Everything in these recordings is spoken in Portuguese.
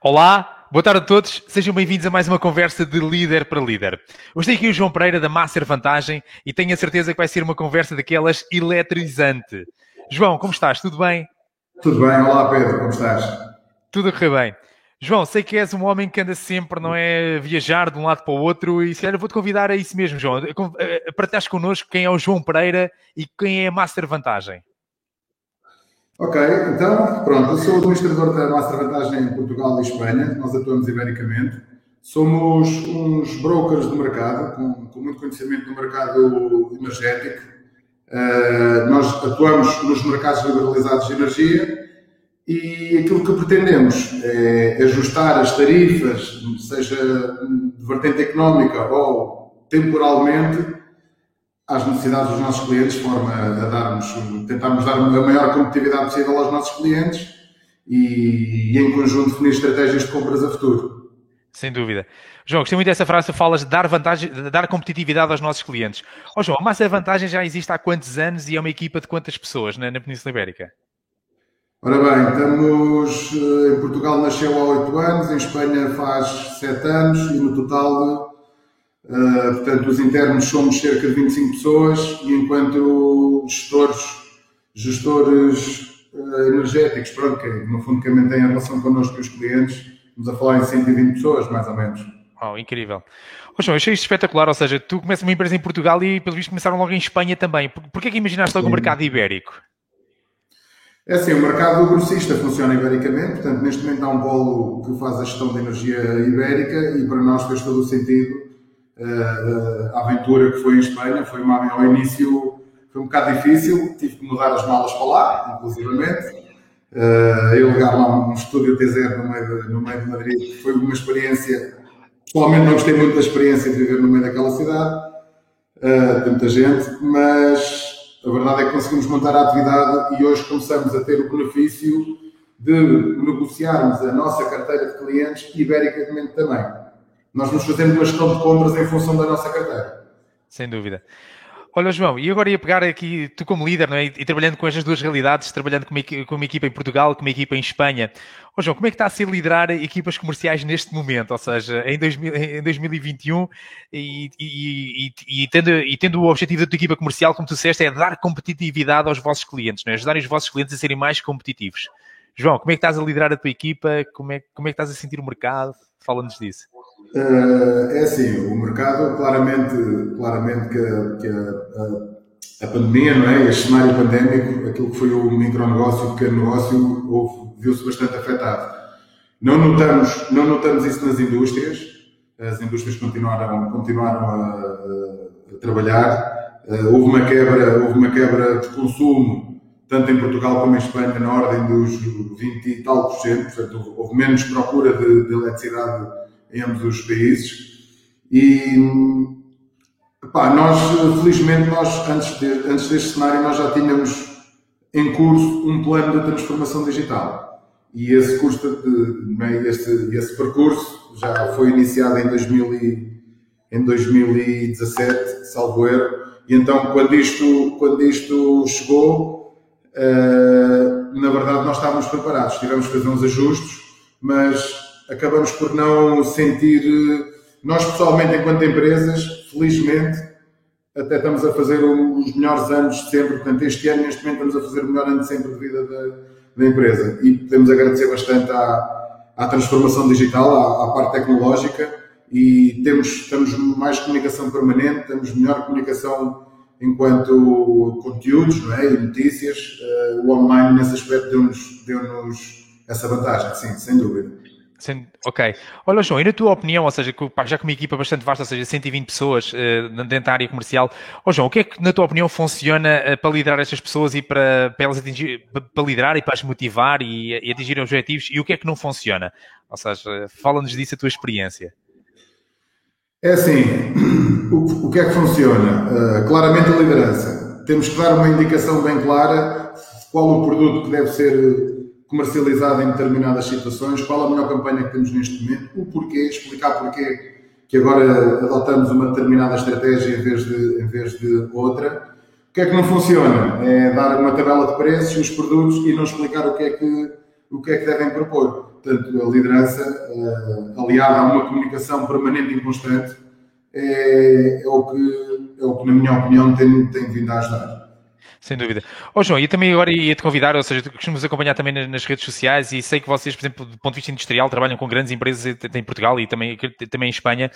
Olá, boa tarde a todos, sejam bem-vindos a mais uma conversa de líder para líder. Hoje tem aqui o João Pereira da Master Vantagem e tenho a certeza que vai ser uma conversa daquelas eletrizante. João, como estás? Tudo bem? Tudo bem, olá Pedro, como estás? Tudo a correr bem. João, sei que és um homem que anda sempre, não é, viajar de um lado para o outro e se calhar vou-te convidar a isso mesmo, João. Partilhas connosco quem é o João Pereira e quem é a Master Vantagem. Ok, então, pronto, eu sou administrador da Master Vantagem em Portugal e Espanha, nós atuamos ibericamente. Somos uns brokers do mercado, com, com muito conhecimento do mercado energético. Uh, nós atuamos nos mercados liberalizados de energia e aquilo que pretendemos é ajustar as tarifas, seja de vertente económica ou temporalmente, às necessidades dos nossos clientes, de forma a darmos, tentarmos dar a maior competitividade possível aos nossos clientes e, e em conjunto definir estratégias de compras a futuro. Sem dúvida. João, gostei muito dessa frase, falas de dar, vantagem, de dar competitividade aos nossos clientes. Oh, João, a Massa Vantagem já existe há quantos anos e é uma equipa de quantas pessoas na, na Península Ibérica? Ora bem, estamos eh, em Portugal nasceu há 8 anos, em Espanha faz 7 anos e no total Uh, portanto, os internos somos cerca de 25 pessoas e enquanto gestores, gestores uh, energéticos, pronto, que no fundo que mantêm a relação connosco e os clientes, estamos a falar em 120 pessoas, mais ou menos. Oh, incrível. Oh, João, achei isto espetacular, ou seja, tu começas uma empresa em Portugal e, pelo visto, começaram logo em Espanha também. Por, que é que imaginaste logo o mercado ibérico? É assim, o mercado grossista funciona ibericamente, portanto, neste momento há um polo que faz a gestão de energia ibérica e para nós fez todo o sentido a aventura que foi em Espanha. Foi uma, ao início foi um bocado difícil, tive que mudar as malas para lá, inclusivamente. Uh, eu ligar lá um estúdio T0 no meio, de, no meio de Madrid foi uma experiência. Pessoalmente não gostei muito da experiência de viver no meio daquela cidade, uh, de muita gente, mas a verdade é que conseguimos montar a atividade e hoje começamos a ter o benefício de negociarmos a nossa carteira de clientes ibericamente também. Nós nos fazemos uma gestão de compras em função da nossa carteira. Sem dúvida. Olha, João, e agora ia pegar aqui, tu como líder, não é? e trabalhando com estas duas realidades, trabalhando com uma, com uma equipa em Portugal, com uma equipa em Espanha. Ô, João, como é que está a ser liderar equipas comerciais neste momento? Ou seja, em, 2000, em 2021 e, e, e, tendo, e tendo o objetivo da tua equipa comercial, como tu disseste, é dar competitividade aos vossos clientes, não é? ajudar os vossos clientes a serem mais competitivos. João, como é que estás a liderar a tua equipa? Como é, como é que estás a sentir o mercado? Fala-nos disso. Uh, é assim, o mercado, claramente, claramente que, a, que a, a, pandemia, não é? este cenário pandémico, aquilo que foi o micronegócio, o pequeno negócio, viu-se bastante afetado. Não notamos, não notamos isso nas indústrias, as indústrias continuaram, continuaram a, a trabalhar, uh, houve, uma quebra, houve uma quebra de consumo, tanto em Portugal como em Espanha, na ordem dos 20 e tal por cento, portanto, houve menos procura de, de eletricidade ambos os países. E pá, nós, felizmente, nós, antes, de, antes deste cenário, nós já tínhamos em curso um plano de transformação digital. E esse, curso de, é, esse, esse percurso já foi iniciado em, 2000 e, em 2017, salvo erro. E então, quando isto, quando isto chegou, uh, na verdade, nós estávamos preparados. Tivemos que fazer uns ajustes, mas acabamos por não sentir. Eh, nós, pessoalmente, enquanto empresas, felizmente, até estamos a fazer os melhores anos de sempre. Portanto, este ano, neste momento, estamos a fazer o melhor ano de sempre de vida da, da empresa. E podemos agradecer bastante à, à transformação digital, à, à, parte tecnológica. E temos, mais comunicação permanente, temos melhor comunicação enquanto conteúdos não é? e notícias. Uh, o online, nesse aspecto, deu-nos deu essa vantagem, sim, sem dúvida. Ok. Olha, João, e na tua opinião, ou seja, já com uma equipa bastante vasta, ou seja, 120 pessoas uh, dentro da área comercial, oh, João, o que é que na tua opinião funciona uh, para liderar estas pessoas e para, para elas atingir, para liderar e para as motivar e, e atingir objetivos, e o que é que não funciona? Ou seja, fala-nos disso a tua experiência. É assim, o, o que é que funciona? Uh, claramente a liderança. Temos que dar uma indicação bem clara de qual o produto que deve ser comercializada em determinadas situações, qual a melhor campanha que temos neste momento, o porquê, explicar porquê que agora adotamos uma determinada estratégia em vez de, em vez de outra. O que é que não funciona? É dar uma tabela de preços nos produtos e não explicar o que é que o que é que devem propor. Portanto, a liderança, uh, aliada a uma comunicação permanente e constante, é, é, o que, é o que, na minha opinião, tem, tem vindo a ajudar. Sem dúvida. Ó oh, João, e também agora ia-te convidar, ou seja, costumamos acompanhar também nas redes sociais e sei que vocês, por exemplo, do ponto de vista industrial, trabalham com grandes empresas em Portugal e também, também em Espanha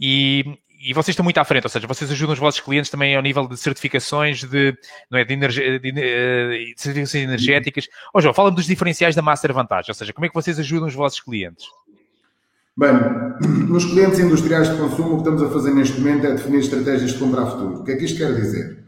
e, e vocês estão muito à frente, ou seja, vocês ajudam os vossos clientes também ao nível de certificações de, não é, de, energia, de, de, de certificações energéticas. Ó oh, João, fala-me dos diferenciais da Master Vantage, ou seja, como é que vocês ajudam os vossos clientes? Bem, nos clientes industriais de consumo, o que estamos a fazer neste momento é definir estratégias de compra a futuro. O que é que isto quer dizer?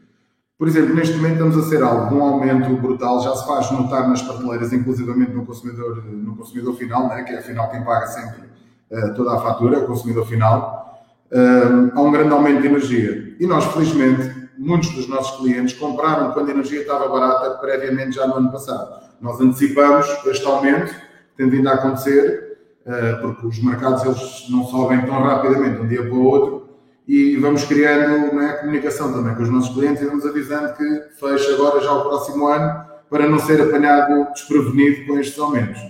Por exemplo, neste momento estamos a ser algo de um aumento brutal, já se faz notar nas prateleiras, inclusivamente no consumidor, no consumidor final, né, que é afinal quem paga sempre uh, toda a fatura, o consumidor final. Uh, há um grande aumento de energia. E nós, felizmente, muitos dos nossos clientes compraram quando a energia estava barata, previamente já no ano passado. Nós antecipamos este aumento, tem vindo a acontecer, eh, porque os mercados eles não sobem tão rapidamente de um dia para o outro e vamos criando é, comunicação também com os nossos clientes e vamos avisando que fecha agora já o próximo ano para não ser apanhado desprevenido com estes aumentos.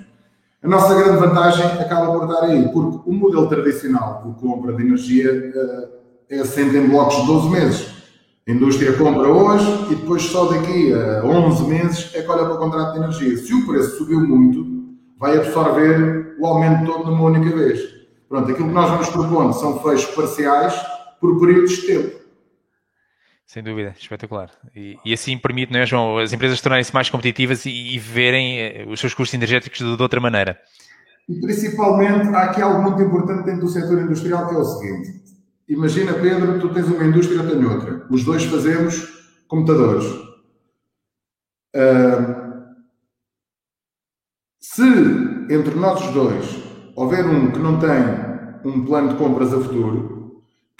A nossa grande vantagem acaba por estar aí, porque o modelo tradicional de compra de energia uh, é assente em blocos de 12 meses. A indústria compra hoje e depois só daqui a 11 meses é que olha para o contrato de energia. Se o preço subiu muito, vai absorver o aumento todo numa única vez. Pronto, aquilo que nós vamos propondo são fechos parciais por períodos de tempo. Sem dúvida, espetacular. E, e assim permite, não é, João, as empresas tornarem-se mais competitivas e, e, verem eh, os seus custos energéticos de, de, outra maneira. E principalmente, há aqui algo muito importante dentro do setor industrial que é o seguinte. Imagina, Pedro, tu tens uma indústria, eu tenho outra. Os dois fazemos computadores. Uh, se entre nós dois houver um que não tem um plano de compras a futuro,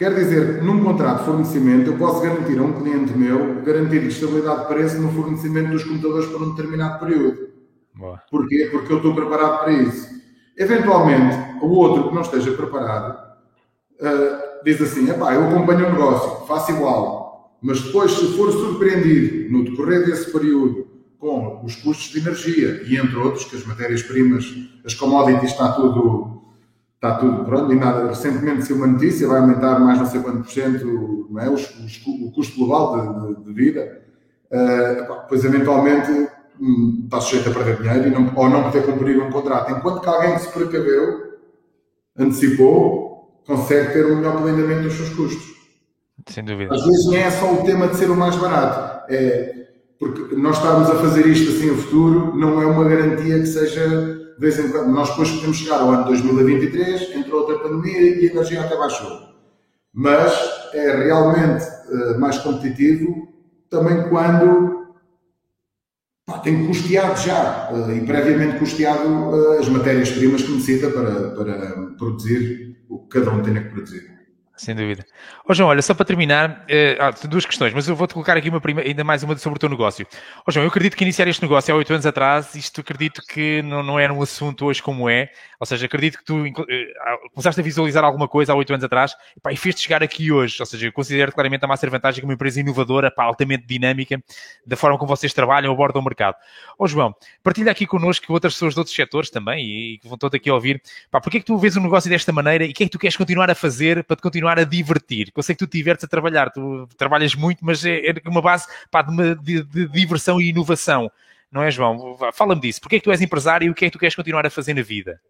quer dizer num contrato de fornecimento eu posso garantir a um cliente meu garantir estabilidade de preço no fornecimento dos computadores por um determinado período. Boa. Porquê? Porque eu estou preparado para isso. Eventualmente, o outro que não esteja preparado uh, diz assim: eu acompanho o negócio, faço igual, mas depois, se for surpreendido no decorrer desse período com os custos de energia e, entre outros, que as matérias-primas, as commodities, está tudo, está tudo pronto. E nada, recentemente saiu uma notícia, vai aumentar mais não sei quanto por cento não é? os, os, o custo global de, de, de vida. Uh, pois, eventualmente, hum, está sujeito a perder dinheiro não, ou não poder cumprir um contrato. Enquanto que alguém que se precaveu, antecipou, consegue ter um melhor planeamento dos seus custos. Sem dúvida. Às vezes nem é só o tema de ser o mais barato. É porque nós estarmos a fazer isto assim no futuro não é uma garantia que seja de vez em quando. Nós depois podemos chegar ao ano 2023, entrou outra pandemia e a energia até baixou. Mas é realmente uh, mais competitivo também quando pá, tem custeado já uh, e previamente custeado uh, as matérias-primas que necessita para, para produzir o que cada um tem que produzir. Sem dúvida. Ó oh, João, olha, só para terminar, uh, duas questões, mas eu vou-te colocar aqui uma prima, ainda mais uma sobre o teu negócio. Ó oh, João, eu acredito que iniciar este negócio há oito anos atrás, isto acredito que não, não era um assunto hoje como é, ou seja, acredito que tu uh, começaste a visualizar alguma coisa há oito anos atrás pá, e fez-te chegar aqui hoje, ou seja, eu considero claramente a Master Vantagem como uma empresa inovadora, pá, altamente dinâmica, da forma como vocês trabalham, abordam o mercado. Ó oh, João, partilha aqui connosco outras pessoas de outros setores também e, que vão todos aqui a ouvir, pá, porque é que tu vês um negócio desta maneira e o que é que tu queres continuar a fazer para te continuar a divertir? eu sei que tu estiveres a trabalhar, tu trabalhas muito, mas é, é uma base pá, de, uma, de, de, diversão e inovação, não é, João? Fala-me disso. Porquê é que tu és empresário e o que é que tu queres continuar a fazer na vida?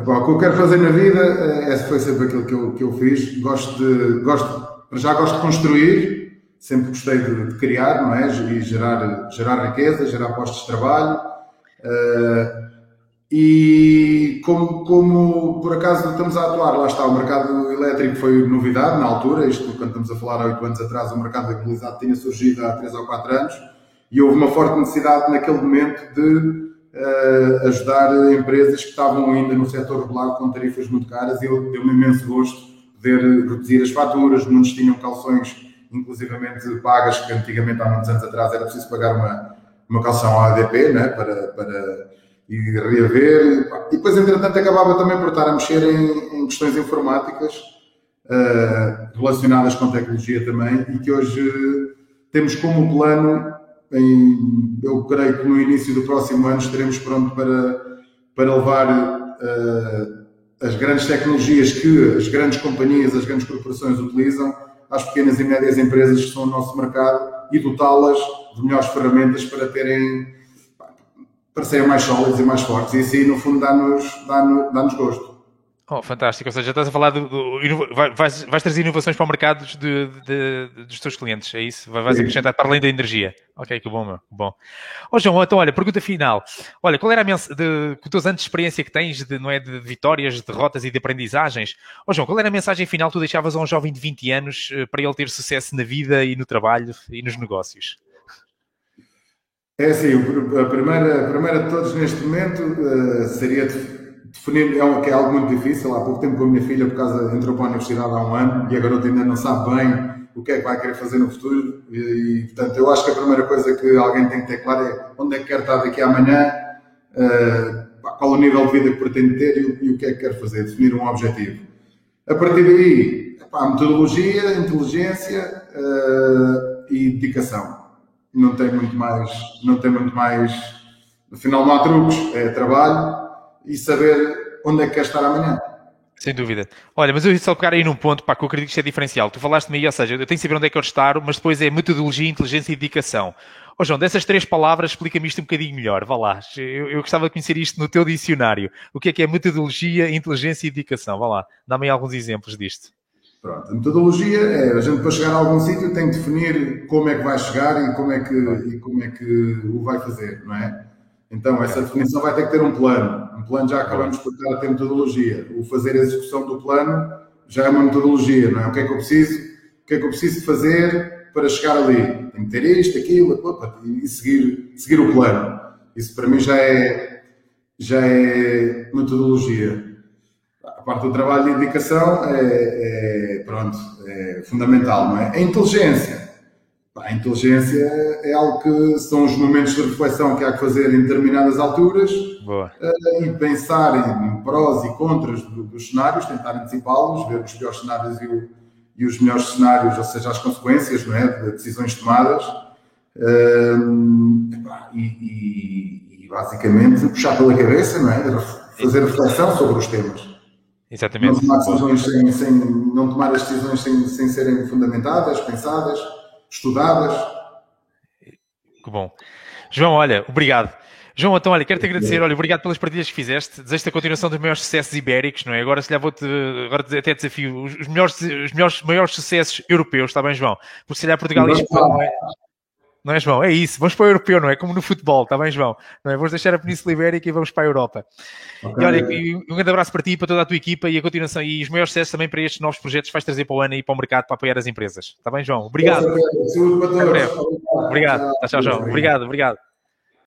Bom, o que eu quero fazer na vida, é, foi sempre aquilo que eu, que eu fiz. Gosto de, gosto, já gosto de construir, sempre gostei de, de criar, não é? E gerar, gerar riqueza, gerar postos de trabalho. Uh, e como, como por acaso estamos a atuar, lá está, o mercado elétrico foi novidade na altura, isto quando estamos a falar há oito anos atrás, o mercado mobilidade tinha surgido há três ou quatro anos e houve uma forte necessidade naquele momento de uh, ajudar empresas que estavam ainda no setor regular com tarifas muito caras e eu deu-me imenso gosto poder reduzir as faturas, muitos tinham calções inclusivamente pagas, que antigamente há muitos anos atrás era preciso pagar uma, uma calção ADP né, para, para e reaver. E depois, entretanto, acabava também por estar a mexer em, em questões informáticas uh, relacionadas com tecnologia também e que hoje temos como plano em, eu creio que no início do próximo ano estaremos prontos para, para levar uh, as grandes tecnologias que as grandes companhias, as grandes corporações utilizam às pequenas e médias empresas que estão no nosso mercado e dotá-las de melhores ferramentas para terem para serem mais sólidas e mais fortes. E isso aí, no fundo, dá-nos dá dá gosto. Oh, fantástico. Ou seja, estás a falar do. do vais, vais, trazer inovações para o mercado de, de, de, dos teus clientes, é isso? Vais acrescentar para além da energia. Ok, que bom, meu. Que bom. Oh, João, então, olha, pergunta final. Olha, qual era a mensagem, com os teus anos de experiência que tens, de, não é, de vitórias, de derrotas e de aprendizagens? Oh, João, qual era a mensagem final que tu deixavas a um jovem de 20 anos eh, para ele ter sucesso na vida e no trabalho e nos negócios? É assim, a primeira, a primeira de todos neste momento uh, seria definir, é, que é algo muito difícil. Há pouco tempo com a minha filha, por causa, entrou para a universidade há um ano e a garota ainda não sabe bem o que é que vai querer fazer no futuro. E, portanto, eu acho que a primeira coisa que alguém tem que ter claro é onde é que quer estar daqui amanhã, uh, qual o nível de vida que pretende ter e, e, o que é que quer fazer, definir um objetivo. A partir daí, pá, metodologia, inteligência uh, e dedicação. Não tem muito mais, não tem muito mais. No final não há truques, é trabalho e saber onde é que quer estar amanhã. Sem dúvida. Olha, mas eu só pegar aí num ponto, pá, que eu acredito que isto é diferencial. Tu falaste-me aí, ou seja, eu tenho que saber onde é que eu estar, mas depois é metodologia, inteligência e dedicação. Ó oh, João, dessas três palavras, explica-me isto um bocadinho melhor. Vá lá. Eu, eu, gostava de conhecer isto no teu dicionário. O que é que é metodologia, inteligência e dedicação? Vá lá. Dá-me aí alguns exemplos disto. Pronto. A metodologia é a gente para chegar a algum sítio tem que definir como é que vai chegar e como é que, e como é que o vai fazer, não é? Então, essa definição vai ter que ter um plano. Um plano já acabamos por estar a ter metodologia. O fazer a execução do plano já é uma metodologia, não é? O que é que eu preciso? O que é que eu preciso fazer para chegar ali? Tenho que ter isto, aquilo, opa, e seguir, seguir o plano. Isso para mim já é, já é metodologia. A parte do trabalho de dedicação é, é, pronto, é fundamental, não é? A inteligência a inteligência é algo que são os momentos de reflexão que há que fazer em determinadas alturas Boa. Eh, e pensar em prós e contras dos cenários, tentar antecipá-los, ver os piores cenários e, o, e, os melhores cenários, ou seja, as consequências não é, de decisões tomadas. e, e, e, basicamente puxar pela cabeça, não é? fazer reflexão sobre os temas. Exatamente. Não tomar, sem, sem, não tomar as decisões sem, sem serem fundamentadas, pensadas estudadas. Que bom. João, olha, obrigado. João, então, olha, quero-te agradecer, olha, obrigado pelas partilhas que fizeste, desejo-te a continuação dos maiores sucessos ibéricos, não é? Agora, se lhe vou-te, agora até desafio, os melhores, os melhores, maiores sucessos europeus, está bem, João? Porque se calhar Portugal e Espanha, não é? João? É isso. Vamos para o europeu, não é? Como no futebol, está bem, João? Não é? Vamos deixar a Península Ibérica e vamos para a Europa. Okay. E olha, um grande abraço para ti, para toda a tua equipa e a continuação e os maiores sucessos também para estes novos projetos que vais trazer para o ano e para o mercado para apoiar as empresas. Está bem, João? Obrigado. Saúde para todos. Obrigado. Tchau, João. Obrigado, obrigado.